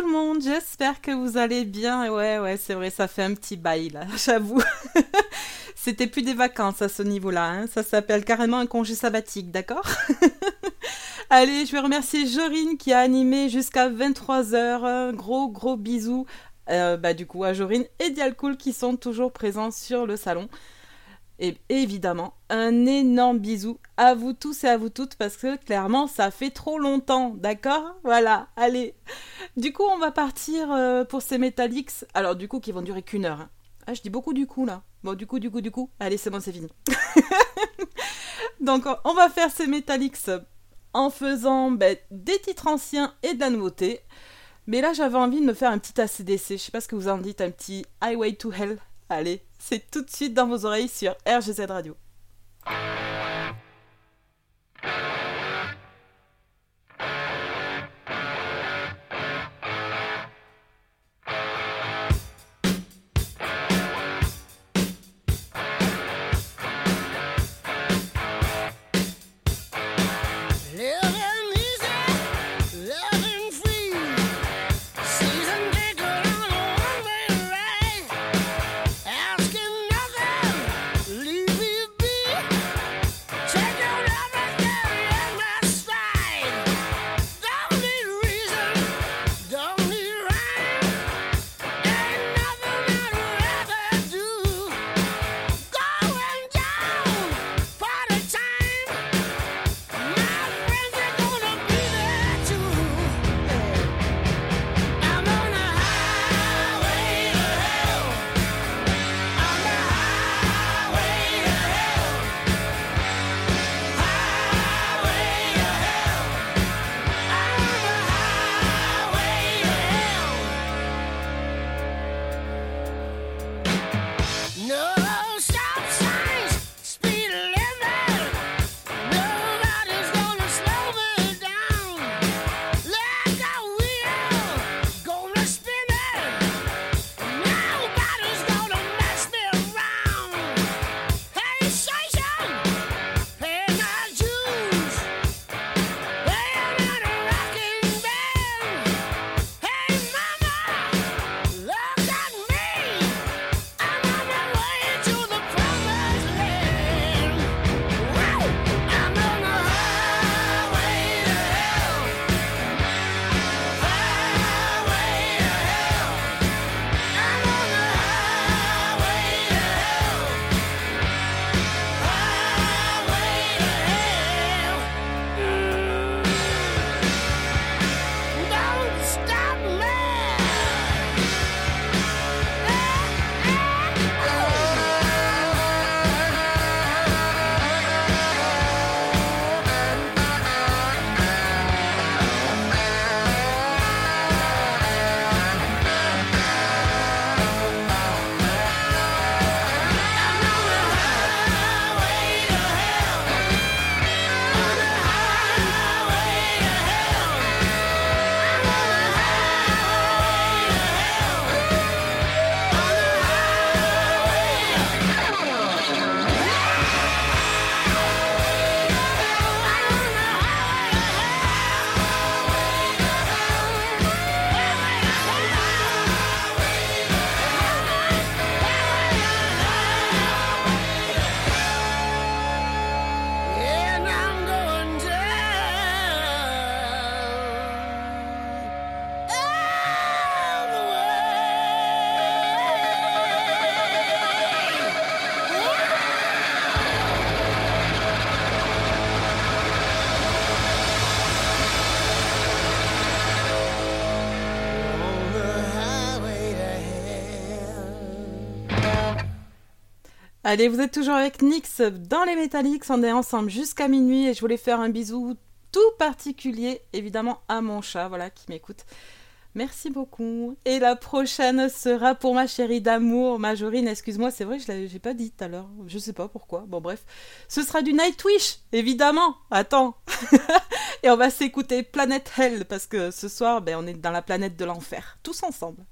le monde, j'espère que vous allez bien. Ouais, ouais, c'est vrai, ça fait un petit bail là, j'avoue. C'était plus des vacances à ce niveau-là, hein. ça s'appelle carrément un congé sabbatique, d'accord? Allez, je vais remercier Jorine qui a animé jusqu'à 23h. Gros, gros bisous euh, bah, du coup à Jorine et Dialcool qui sont toujours présents sur le salon. Et évidemment, un énorme bisou à vous tous et à vous toutes parce que clairement, ça fait trop longtemps, d'accord? Voilà, allez. Du coup, on va partir euh, pour ces Metallics. Alors, du coup, qui vont durer qu'une heure. Hein. Ah, je dis beaucoup du coup là. Bon, du coup, du coup, du coup. Allez, c'est bon, c'est fini. Donc, on va faire ces Metallics en faisant ben, des titres anciens et de la nouveauté. Mais là, j'avais envie de me faire un petit ACDC. Je sais pas ce que vous en dites, un petit Highway to Hell. Allez, c'est tout de suite dans vos oreilles sur RGZ Radio. Allez, vous êtes toujours avec Nix dans les Metallics. On est ensemble jusqu'à minuit et je voulais faire un bisou tout particulier, évidemment, à mon chat, voilà, qui m'écoute. Merci beaucoup. Et la prochaine sera pour ma chérie d'amour, Majorine. Excuse-moi, c'est vrai, je l'ai pas dit tout à l'heure. Je sais pas pourquoi. Bon, bref. Ce sera du Nightwish, évidemment. Attends. et on va s'écouter Planète Hell parce que ce soir, ben, on est dans la planète de l'enfer. Tous ensemble.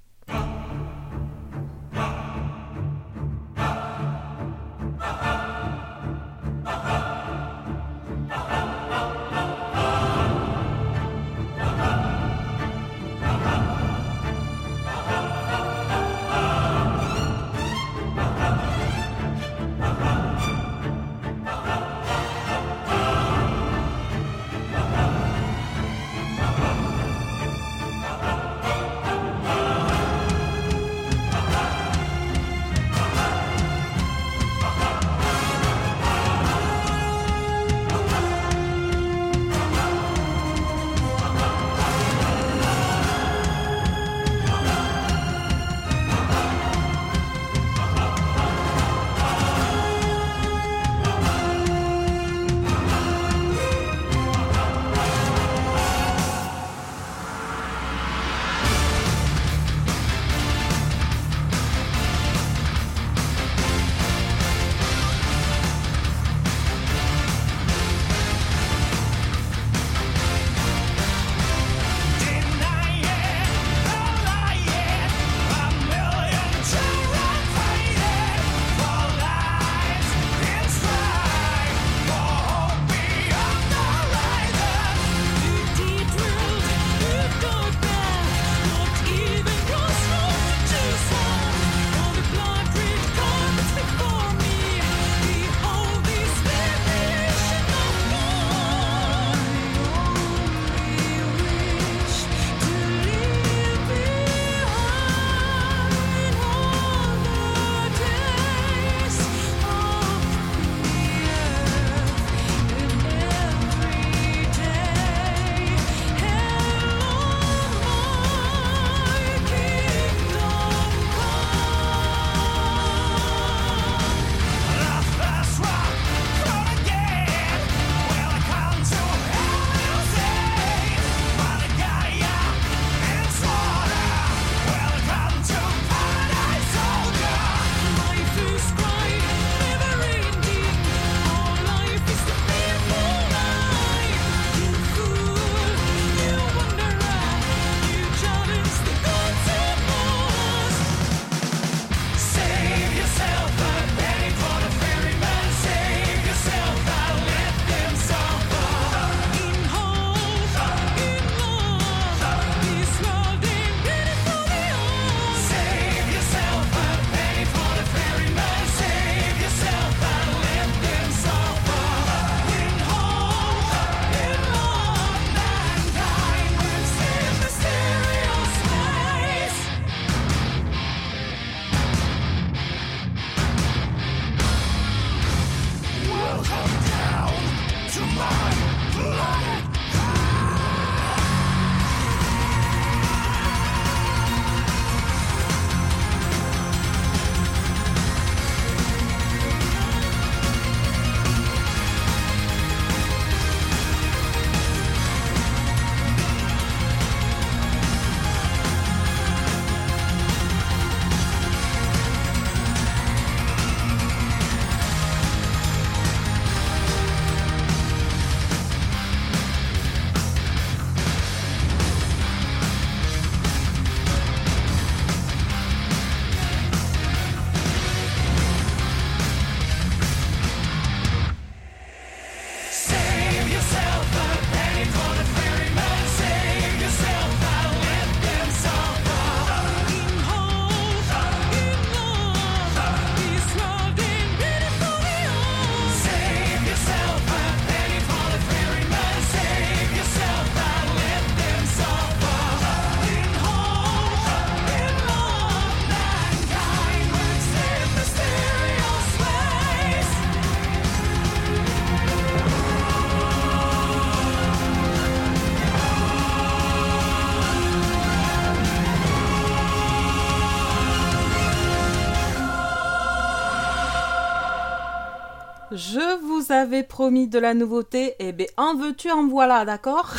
Je vous avais promis de la nouveauté, et eh ben en veux-tu, en voilà, d'accord?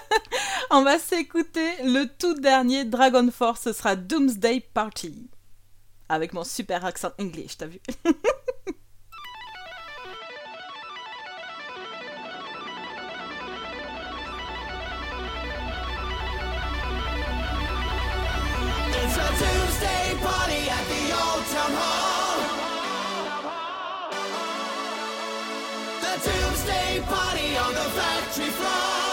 On va s'écouter le tout dernier Dragon Force, ce sera Doomsday Party. Avec mon super accent anglais, t'as vu the factory floor.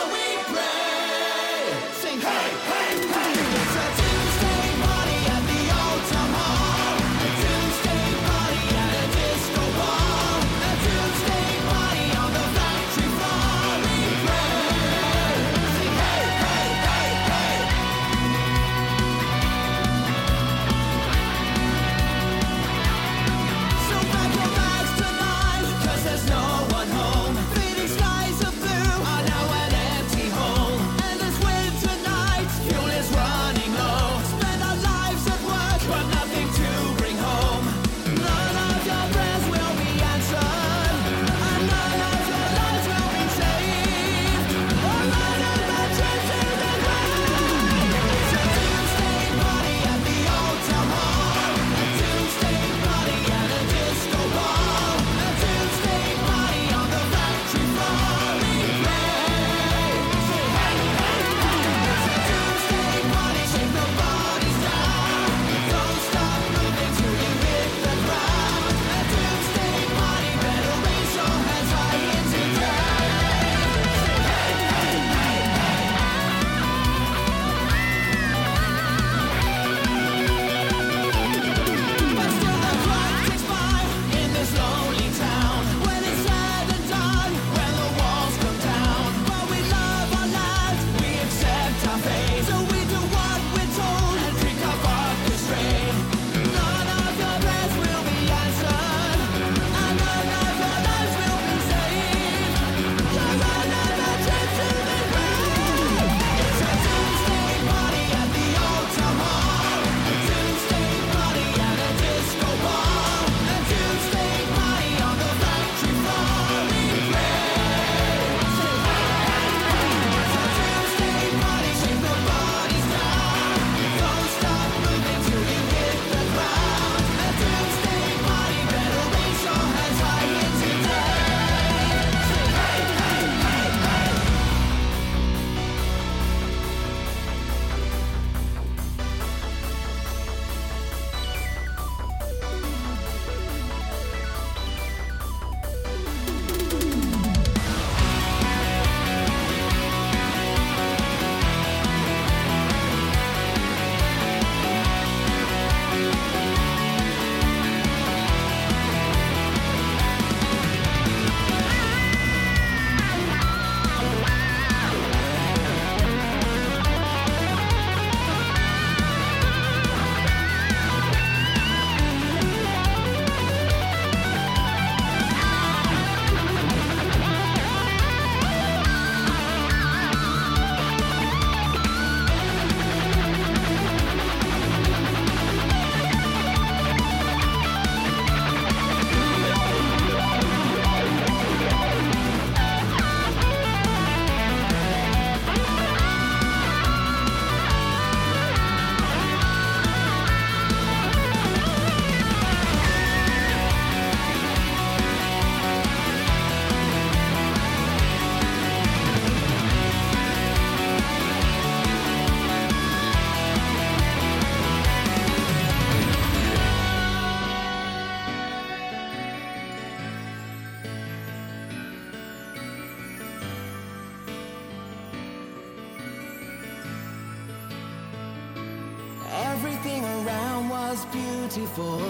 24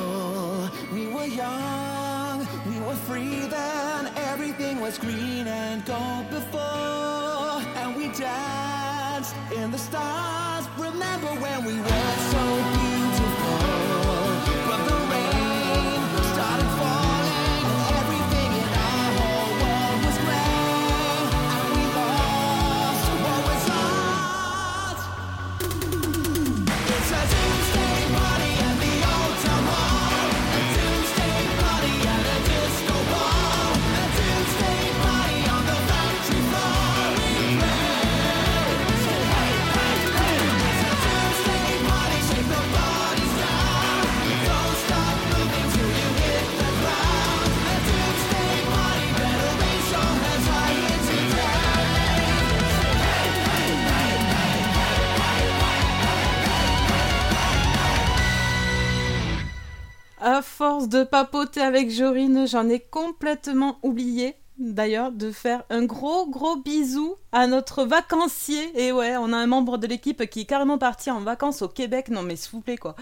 de papoter avec Jorine, j'en ai complètement oublié d'ailleurs de faire un gros gros bisou à notre vacancier. Et ouais, on a un membre de l'équipe qui est carrément parti en vacances au Québec. Non mais s'il vous plaît quoi.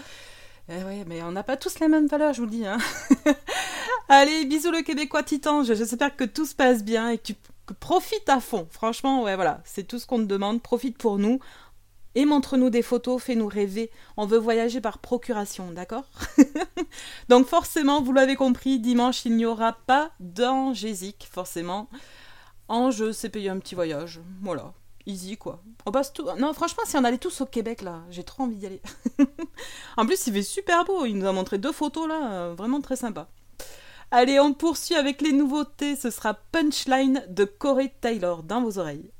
Eh ouais, mais on n'a pas tous les mêmes valeurs, je vous le dis. Hein. Allez, bisous le Québécois titan. J'espère que tout se passe bien et que tu profites à fond. Franchement, ouais, voilà, c'est tout ce qu'on te demande. Profite pour nous. Et montre-nous des photos, fais-nous rêver. On veut voyager par procuration, d'accord? Donc forcément, vous l'avez compris, dimanche, il n'y aura pas d'Angésique, forcément. Ange, c'est payer un petit voyage. Voilà. Easy, quoi. On passe tout... Non, franchement, si on allait tous au Québec, là, j'ai trop envie d'y aller. en plus, il fait super beau. Il nous a montré deux photos, là. Euh, vraiment très sympa. Allez, on poursuit avec les nouveautés. Ce sera Punchline de Corey Taylor dans vos oreilles.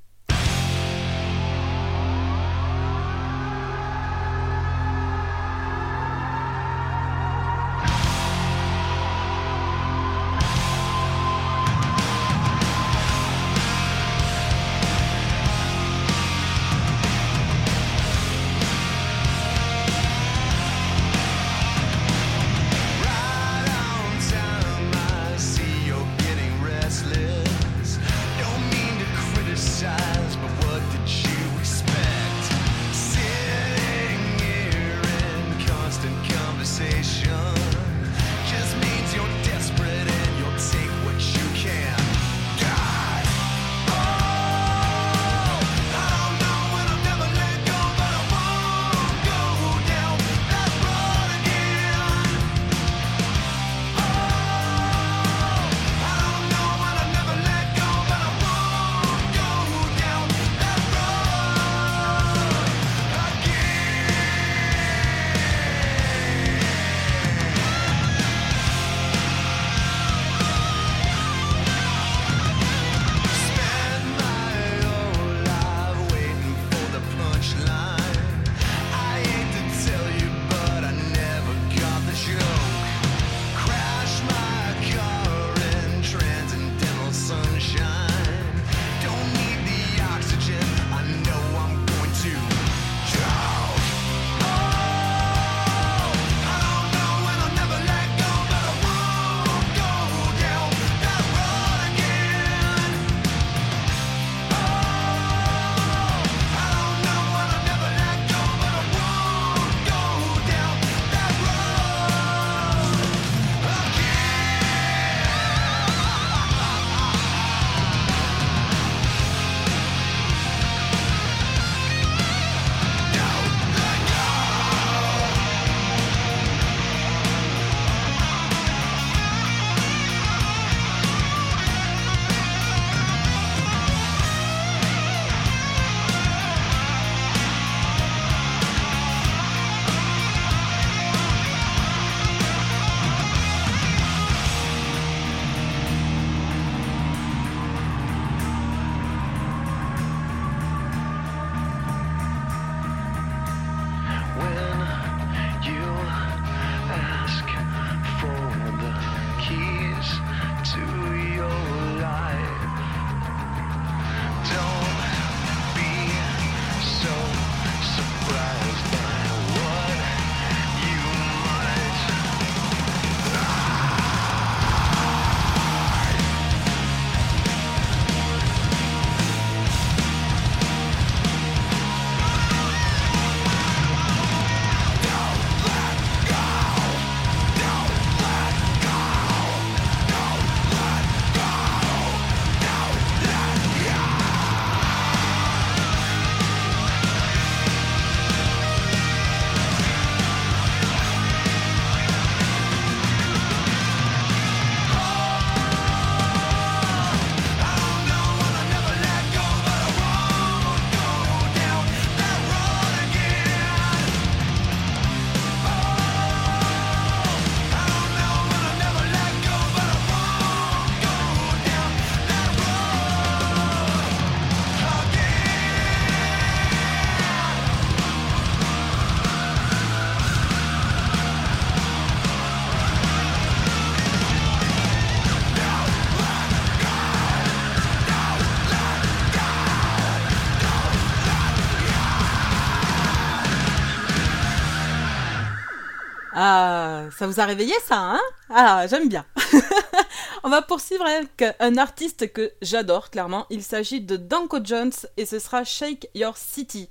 Ça vous a réveillé ça, hein? Ah, j'aime bien. On va poursuivre avec un artiste que j'adore, clairement. Il s'agit de Danko Jones et ce sera Shake Your City.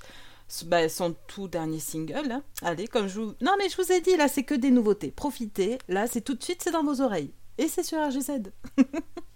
Bah, son tout dernier single. Hein. Allez, comme je vous... Non mais je vous ai dit, là c'est que des nouveautés. Profitez, là c'est tout de suite, c'est dans vos oreilles. Et c'est sur RGZ.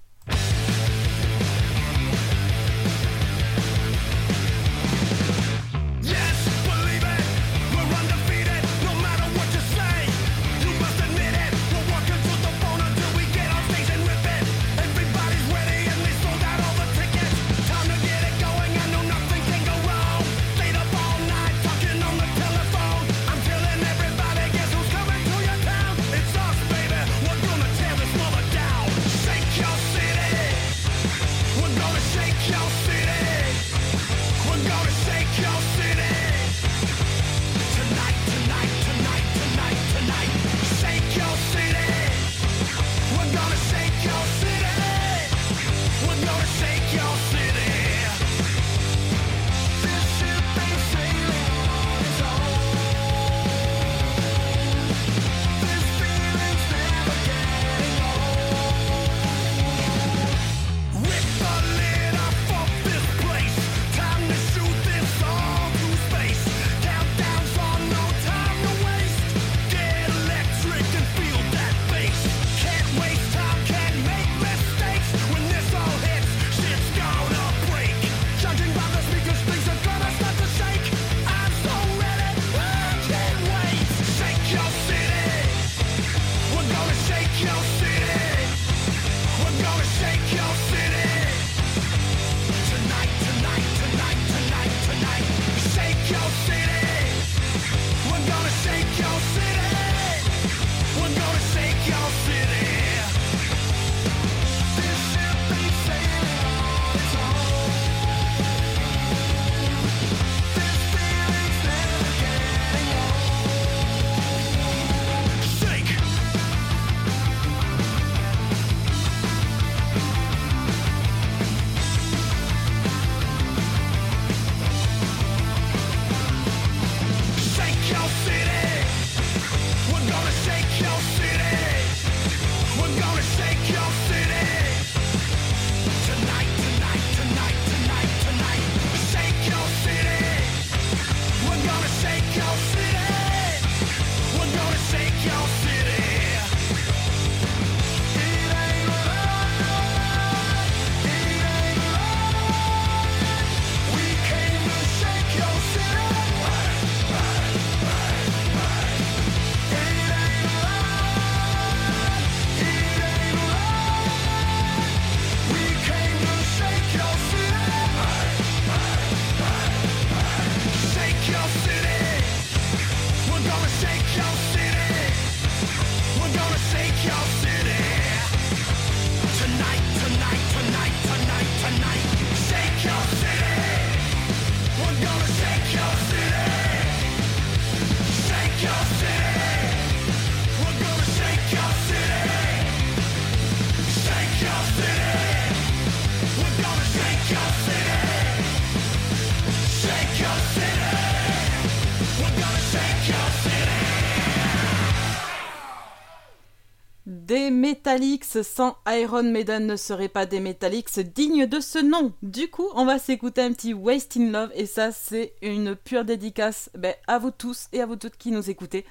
Metallics sans Iron Maiden ne serait pas des Metallics dignes de ce nom. Du coup, on va s'écouter un petit Wasting Love et ça, c'est une pure dédicace ben, à vous tous et à vous toutes qui nous écoutez.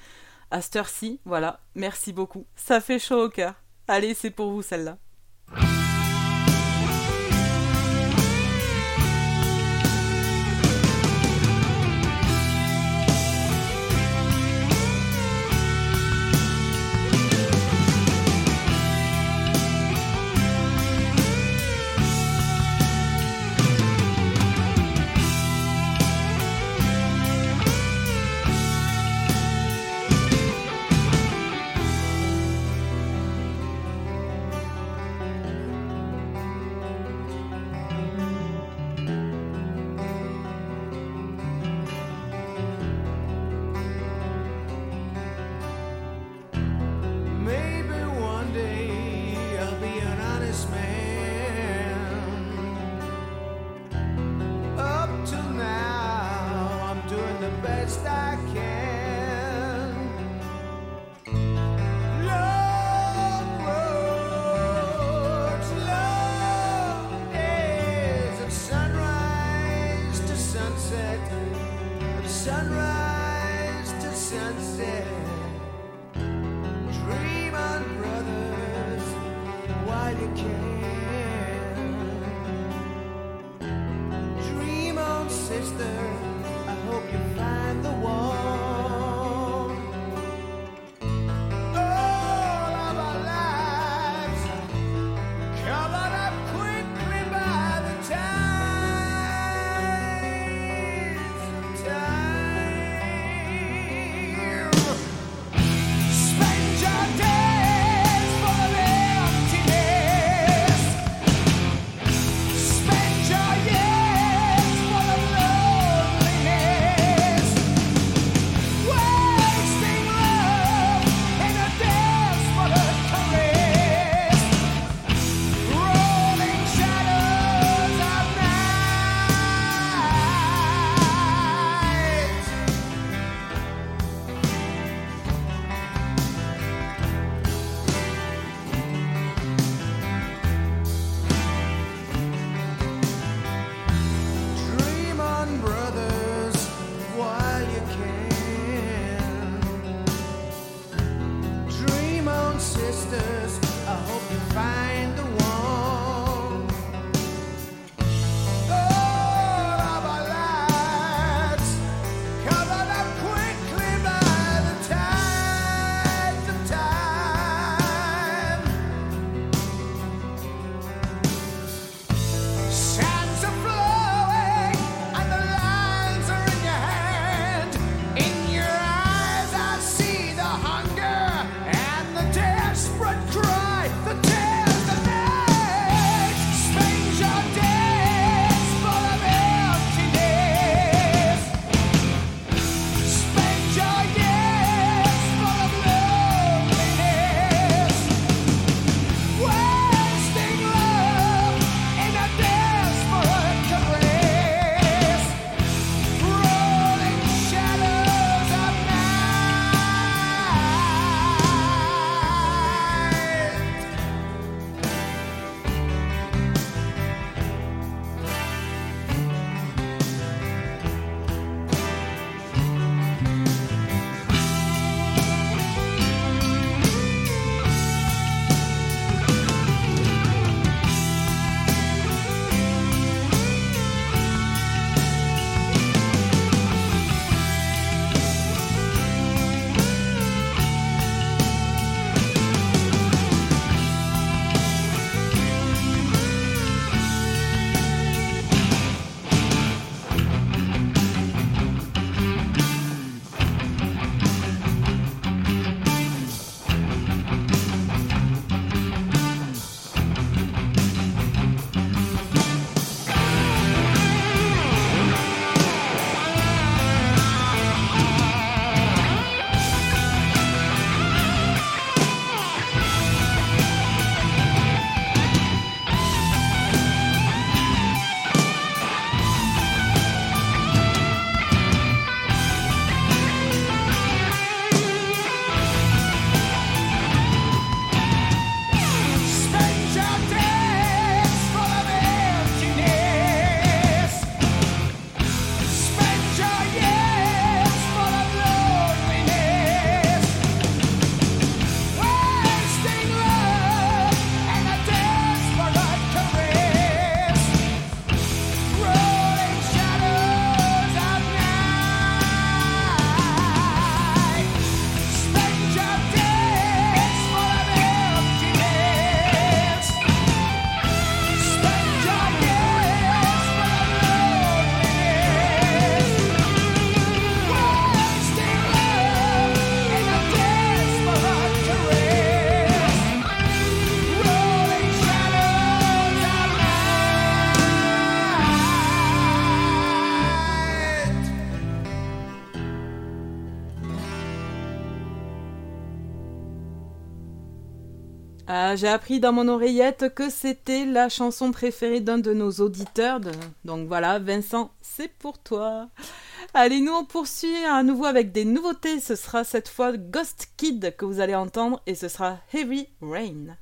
À cette heure-ci, voilà, merci beaucoup. Ça fait chaud au cœur. Allez, c'est pour vous celle-là. J'ai appris dans mon oreillette que c'était la chanson préférée d'un de nos auditeurs. Donc voilà, Vincent, c'est pour toi. Allez, nous on poursuit à nouveau avec des nouveautés. Ce sera cette fois Ghost Kid que vous allez entendre et ce sera Heavy Rain.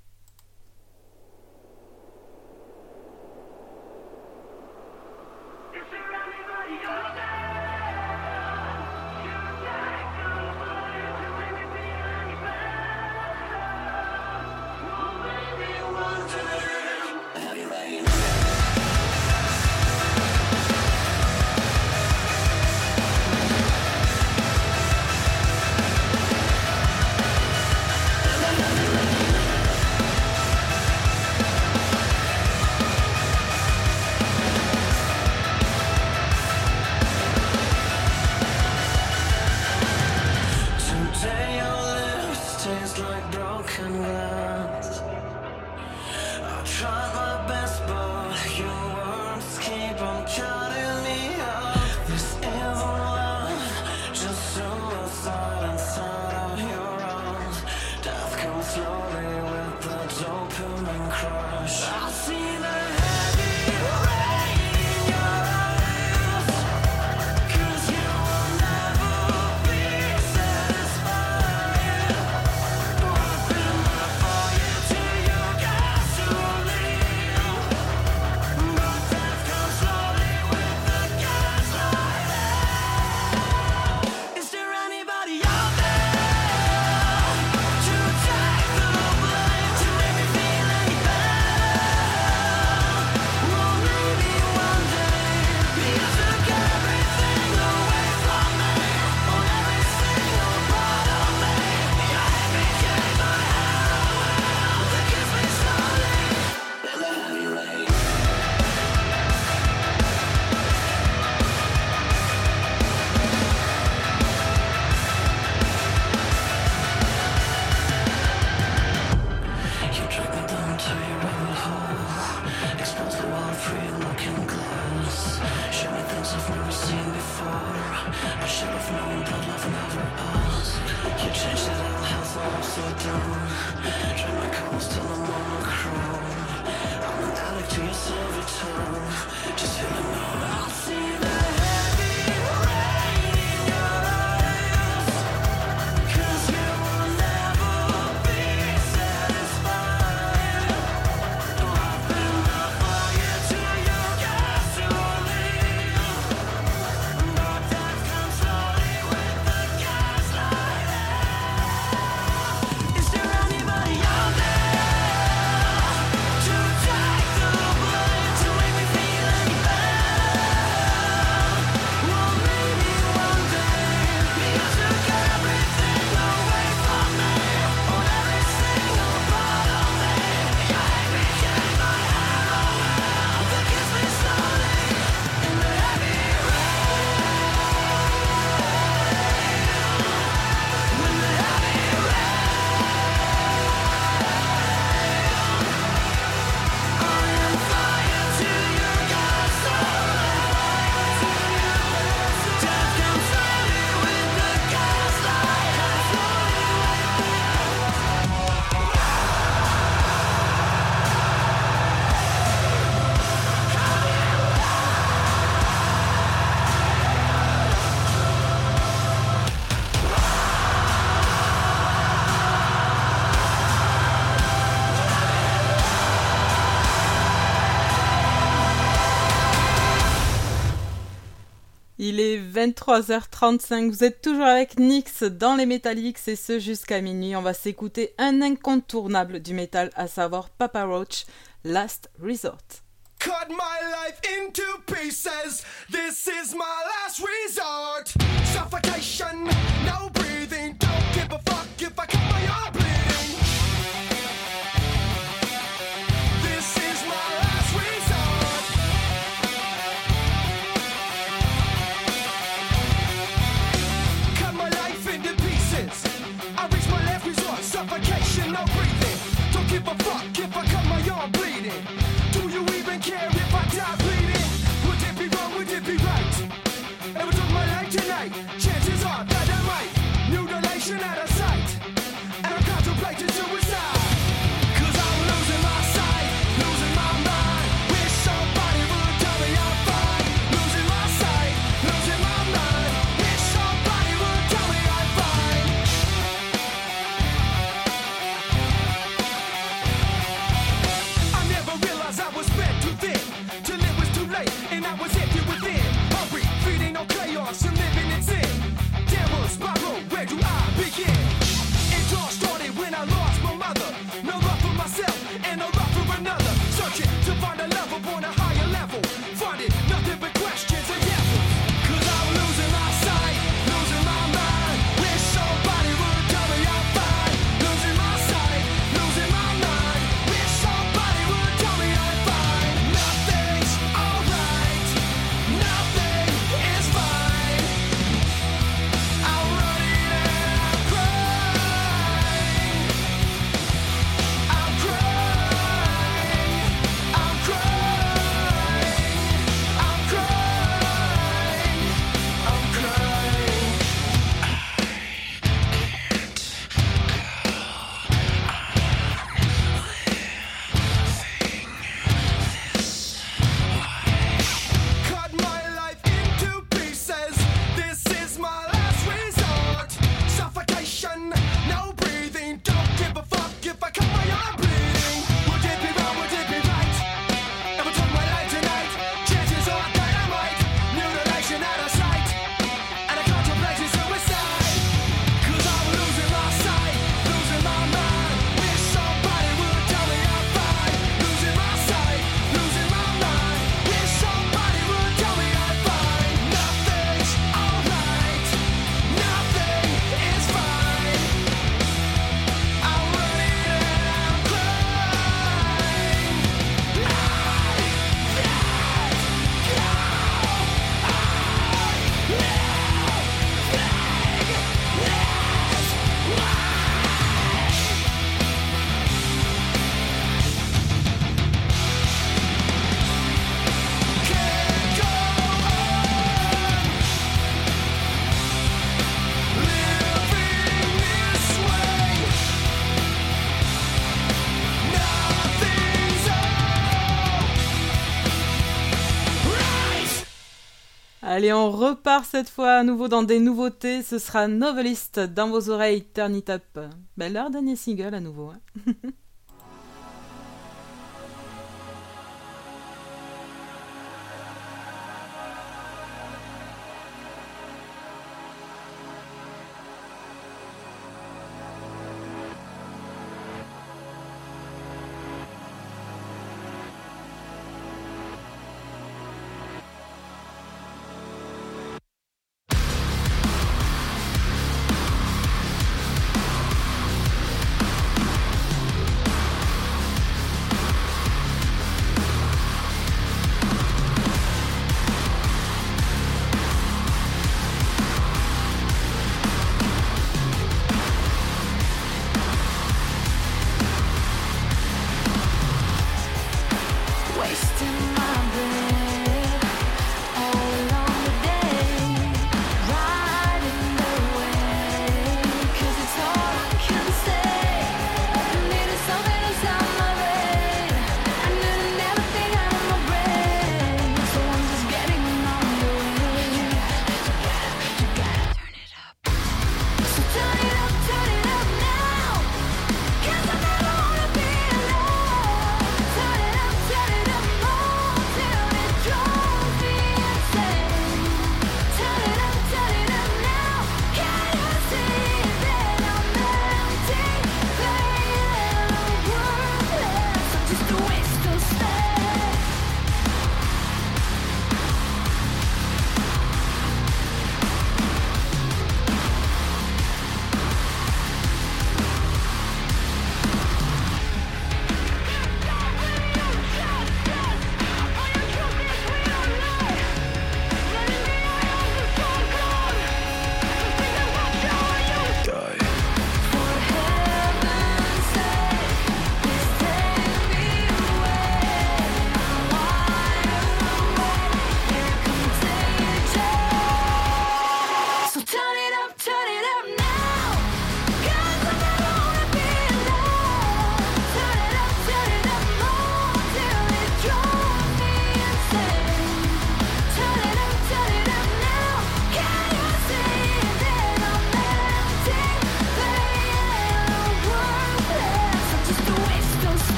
I should have known that love never lasts. You changed it all, I are upside down. Try my calls till I'm on the crown. I'm an addict to your silver tongue. Just hit me now, I'll see you. 23h35, vous êtes toujours avec Nix dans les Metallics et ce jusqu'à minuit. On va s'écouter un incontournable du métal, à savoir Papa Roach, Last Resort. Cut my life into pieces, this is my last resort. Suffocation, no breathing, don't give a fuck if I cut my arm. give a fuck if I cut my arm bleeding. Allez, on repart cette fois à nouveau dans des nouveautés. Ce sera Novelist dans vos oreilles, Turn It Up. Dernier single à nouveau. Hein.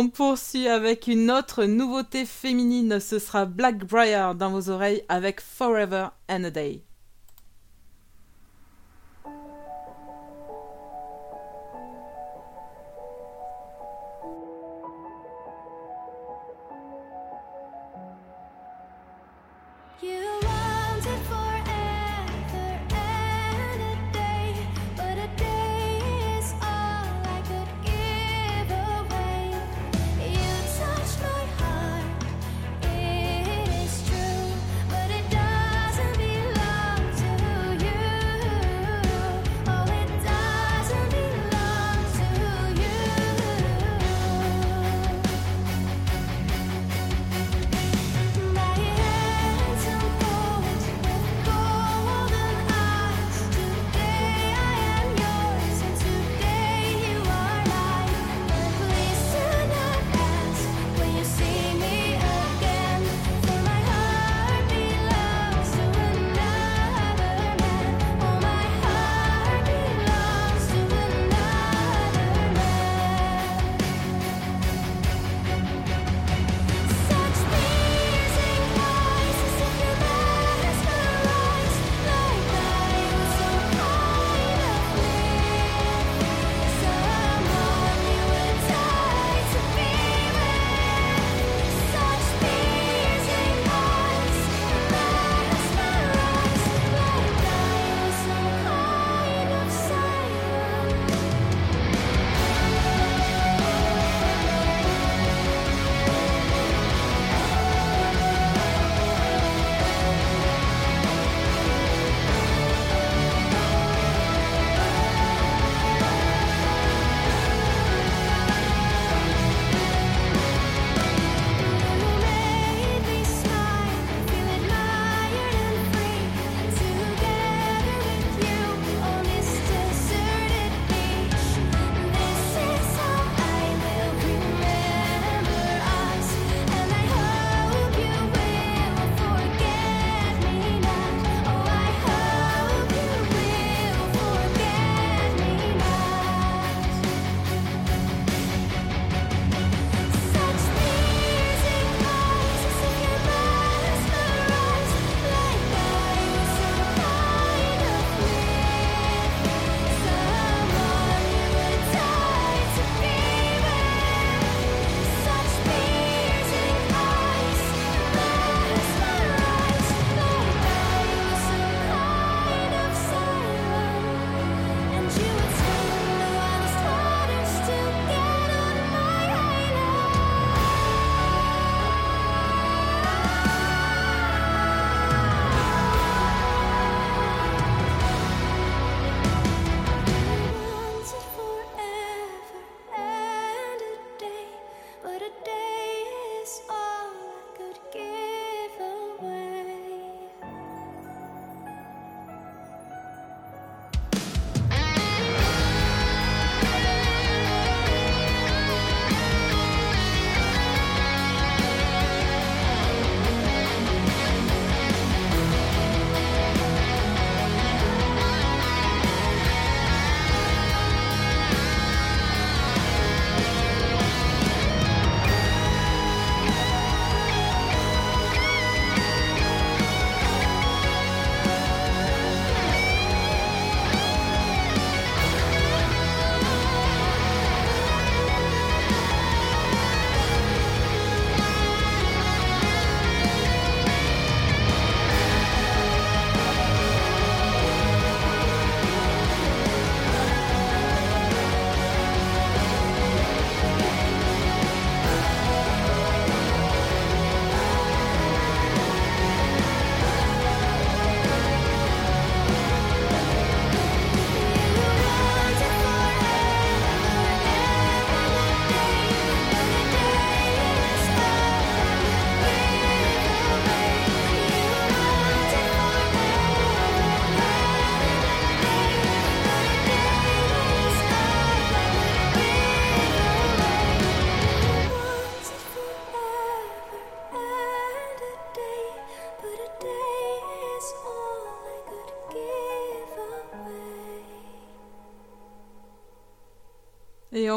On poursuit avec une autre nouveauté féminine, ce sera Blackbriar dans vos oreilles avec Forever and a Day.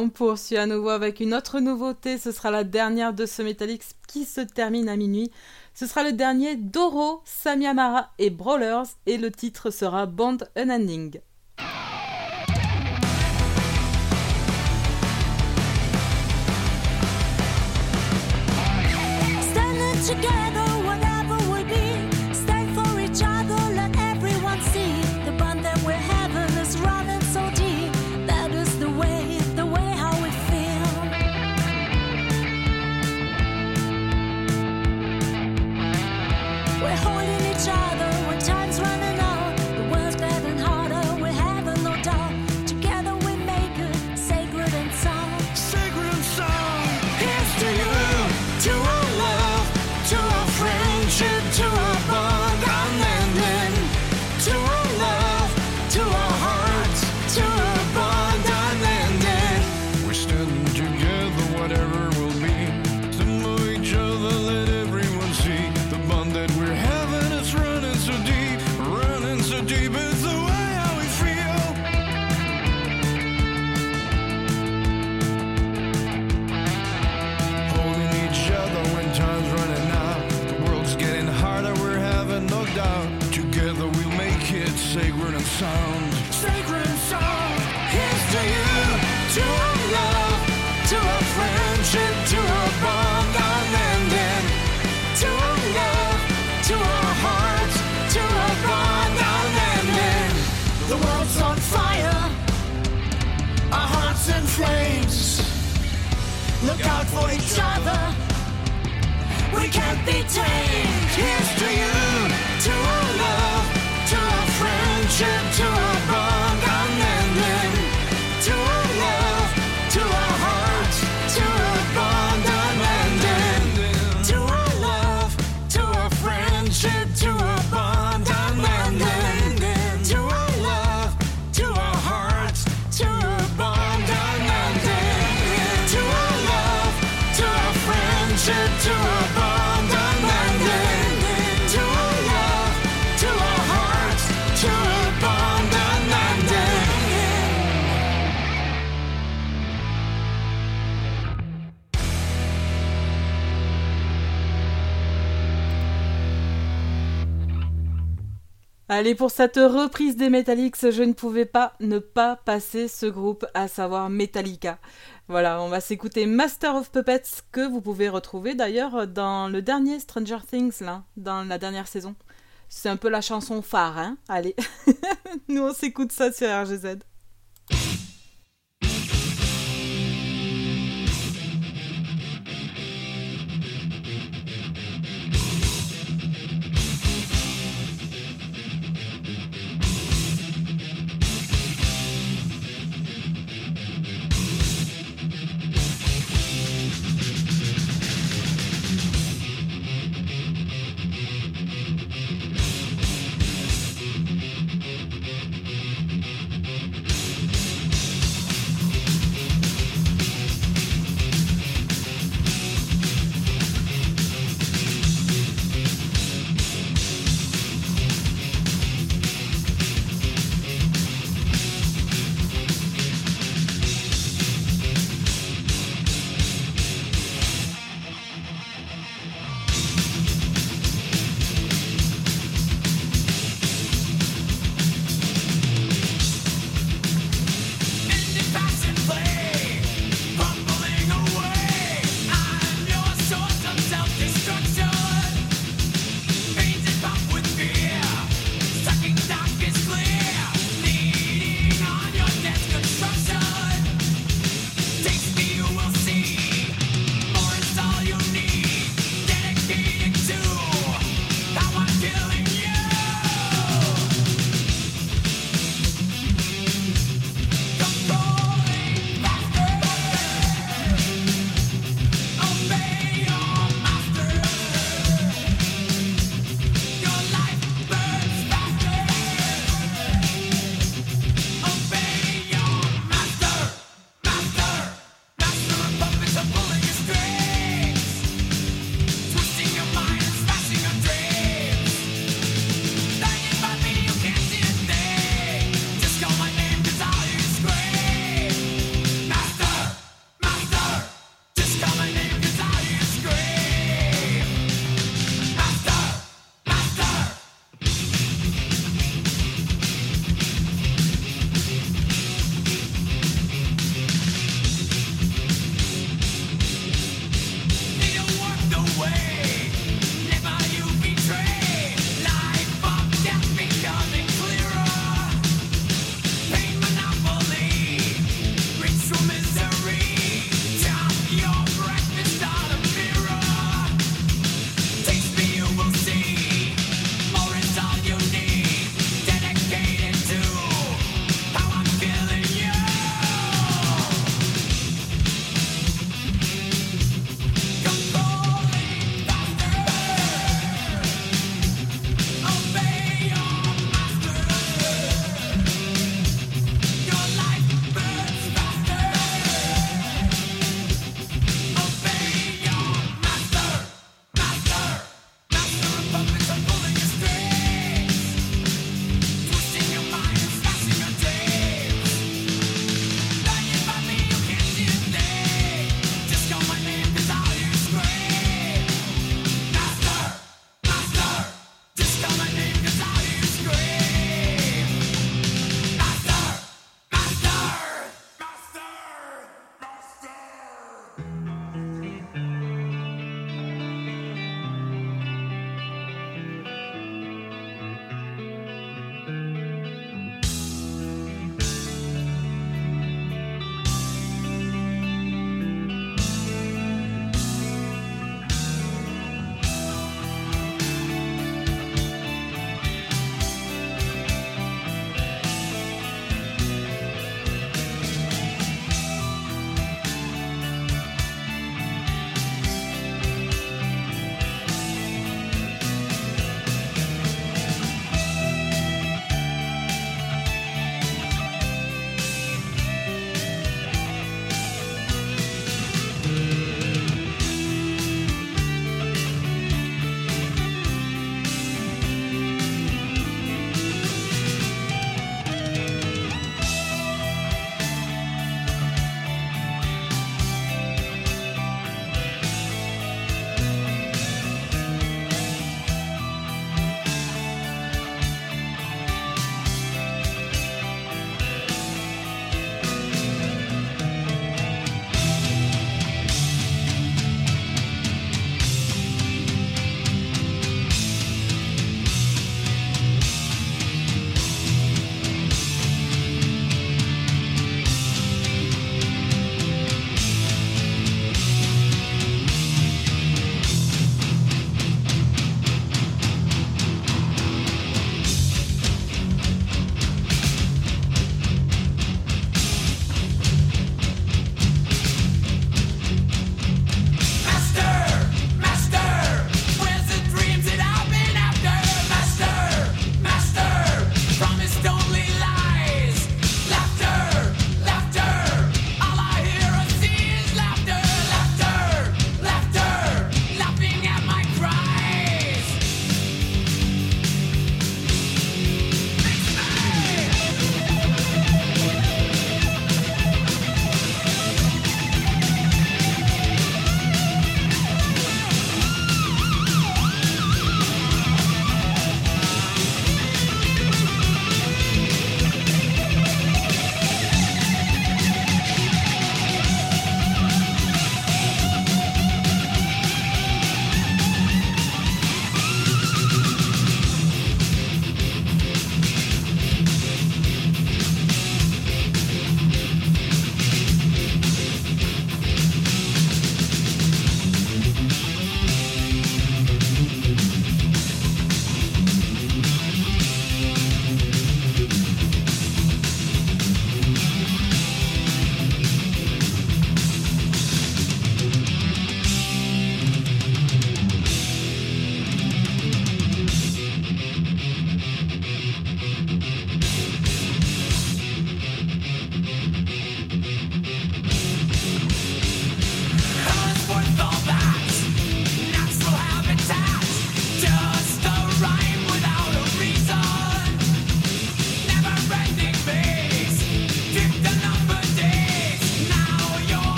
On poursuit à nouveau avec une autre nouveauté. Ce sera la dernière de ce Metallics qui se termine à minuit. Ce sera le dernier Doro, Samyamara et Brawlers et le titre sera to our love, to our friendship, to our bond unending, to our love, to our hearts, to our bond unending. The world's on fire, our hearts in flames. Look out for each other, we can't be tamed. Here's to you, to our love, to our friendship, to our bond. Allez, pour cette reprise des Metallics, je ne pouvais pas ne pas passer ce groupe, à savoir Metallica. Voilà, on va s'écouter Master of Puppets, que vous pouvez retrouver d'ailleurs dans le dernier Stranger Things, là, dans la dernière saison. C'est un peu la chanson phare, hein Allez, nous on s'écoute ça sur RGZ.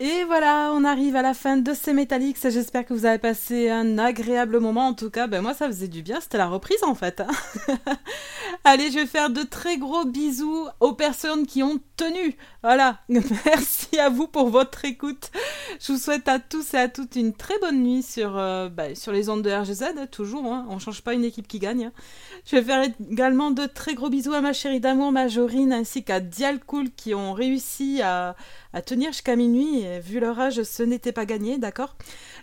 Et voilà, on arrive à la fin de ces Metallics. J'espère que vous avez passé un agréable moment. En tout cas, ben moi, ça faisait du bien. C'était la reprise, en fait. hein. Allez, je vais faire de très gros bisous aux personnes qui ont tenu. Voilà. Merci à vous pour votre écoute. Je vous souhaite à tous et à toutes une très bonne nuit sur, euh, sur les ondes de RGZ. Toujours, hein. on change pas une équipe qui gagne. hein. Je vais faire également de très gros bisous à ma chérie d'amour, Majorine, ainsi qu'à Dialcool qui ont réussi à, à tenir jusqu'à minuit. Vu leur âge, ce n'était pas gagné, d'accord?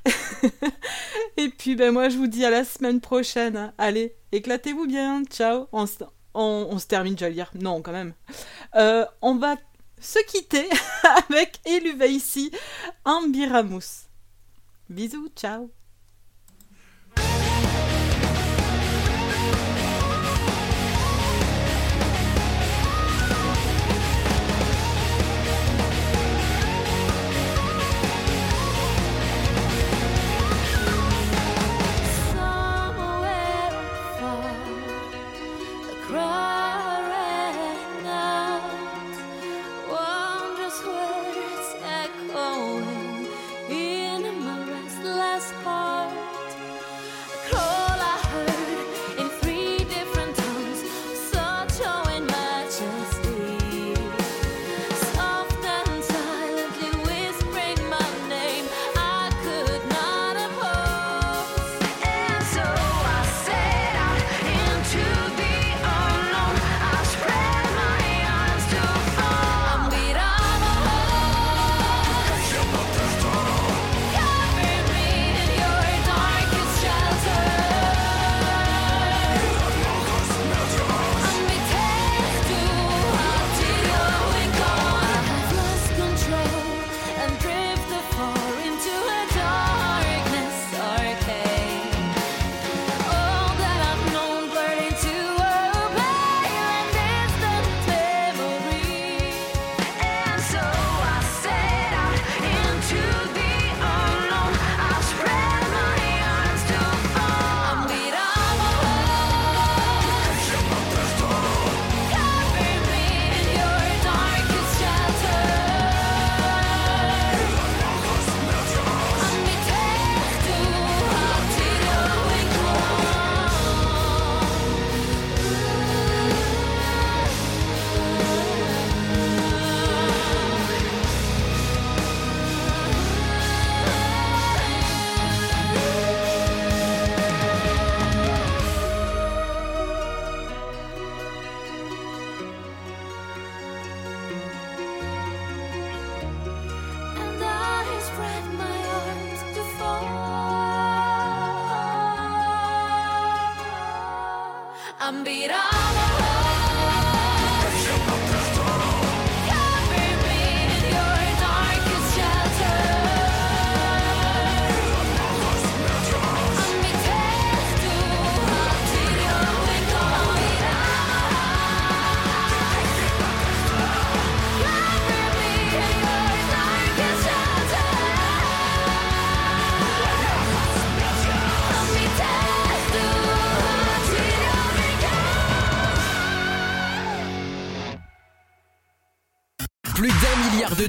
Et puis, ben moi, je vous dis à la semaine prochaine. Allez, éclatez-vous bien. Ciao. On se, on, se termine, j'allais dire. Non, quand même. Euh, on va se quitter avec Eluve ici, Ambiramus. Bisous, ciao.